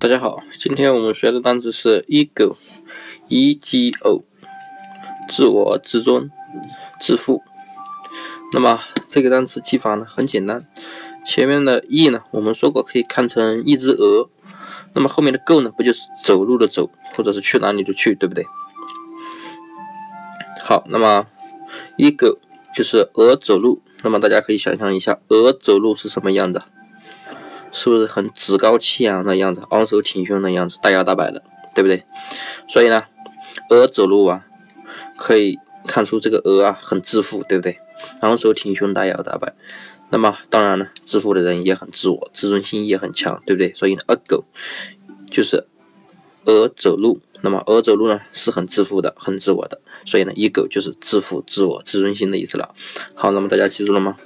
大家好，今天我们学的单词是 ego，e g o，自我、自尊、自负。那么这个单词记法呢很简单，前面的 e 呢我们说过可以看成一只鹅，那么后面的 go 呢不就是走路的走，或者是去哪里的去，对不对？好，那么 ego 就是鹅走路，那么大家可以想象一下鹅走路是什么样子？是不是很趾高气扬的样子，昂首挺胸的样子，大摇大摆的，对不对？所以呢，鹅走路啊，可以看出这个鹅啊很自负，对不对？昂首挺胸，大摇大摆。那么当然呢，自负的人也很自我，自尊心也很强，对不对？所以呢，a go 就是鹅走路。那么鹅走路呢是很自负的，很自我的。所以呢一狗就是自负、自我、自尊心的意思了。好，那么大家记住了吗？